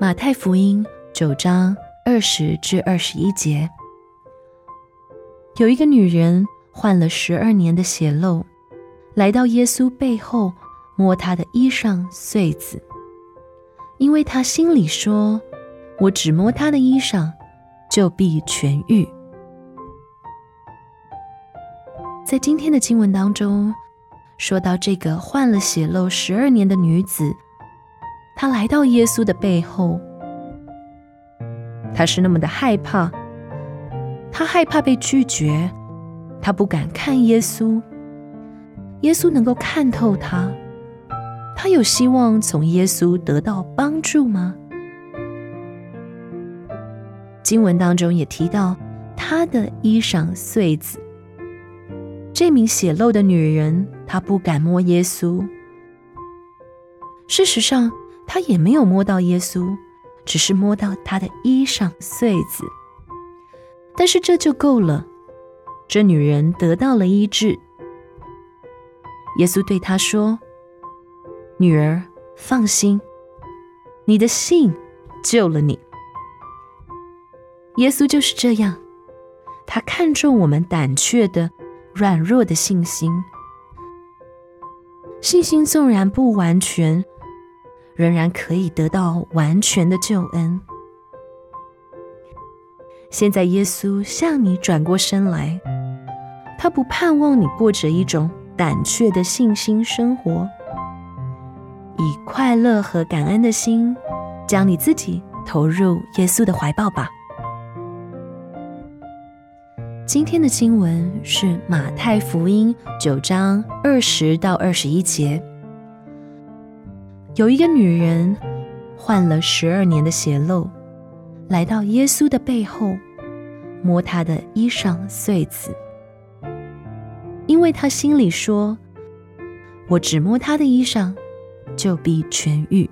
马太福音九章二十至二十一节，有一个女人患了十二年的血漏，来到耶稣背后，摸他的衣裳穗子，因为她心里说：“我只摸他的衣裳，就必痊愈。”在今天的经文当中，说到这个患了血漏十二年的女子。他来到耶稣的背后，他是那么的害怕，他害怕被拒绝，他不敢看耶稣。耶稣能够看透他，他有希望从耶稣得到帮助吗？经文当中也提到他的衣裳碎子，这名血漏的女人，她不敢摸耶稣。事实上，他也没有摸到耶稣，只是摸到他的衣裳穗子。但是这就够了，这女人得到了医治。耶稣对她说：“女儿，放心，你的信救了你。”耶稣就是这样，他看重我们胆怯的、软弱的信心。信心纵然不完全。仍然可以得到完全的救恩。现在耶稣向你转过身来，他不盼望你过着一种胆怯的信心生活，以快乐和感恩的心，将你自己投入耶稣的怀抱吧。今天的经文是马太福音九章二十到二十一节。有一个女人患了十二年的血漏，来到耶稣的背后，摸他的衣裳穗子，因为他心里说：“我只摸他的衣裳，就必痊愈。”